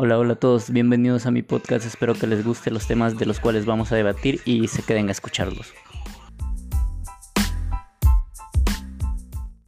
Hola, hola a todos, bienvenidos a mi podcast, espero que les guste los temas de los cuales vamos a debatir y se queden a escucharlos.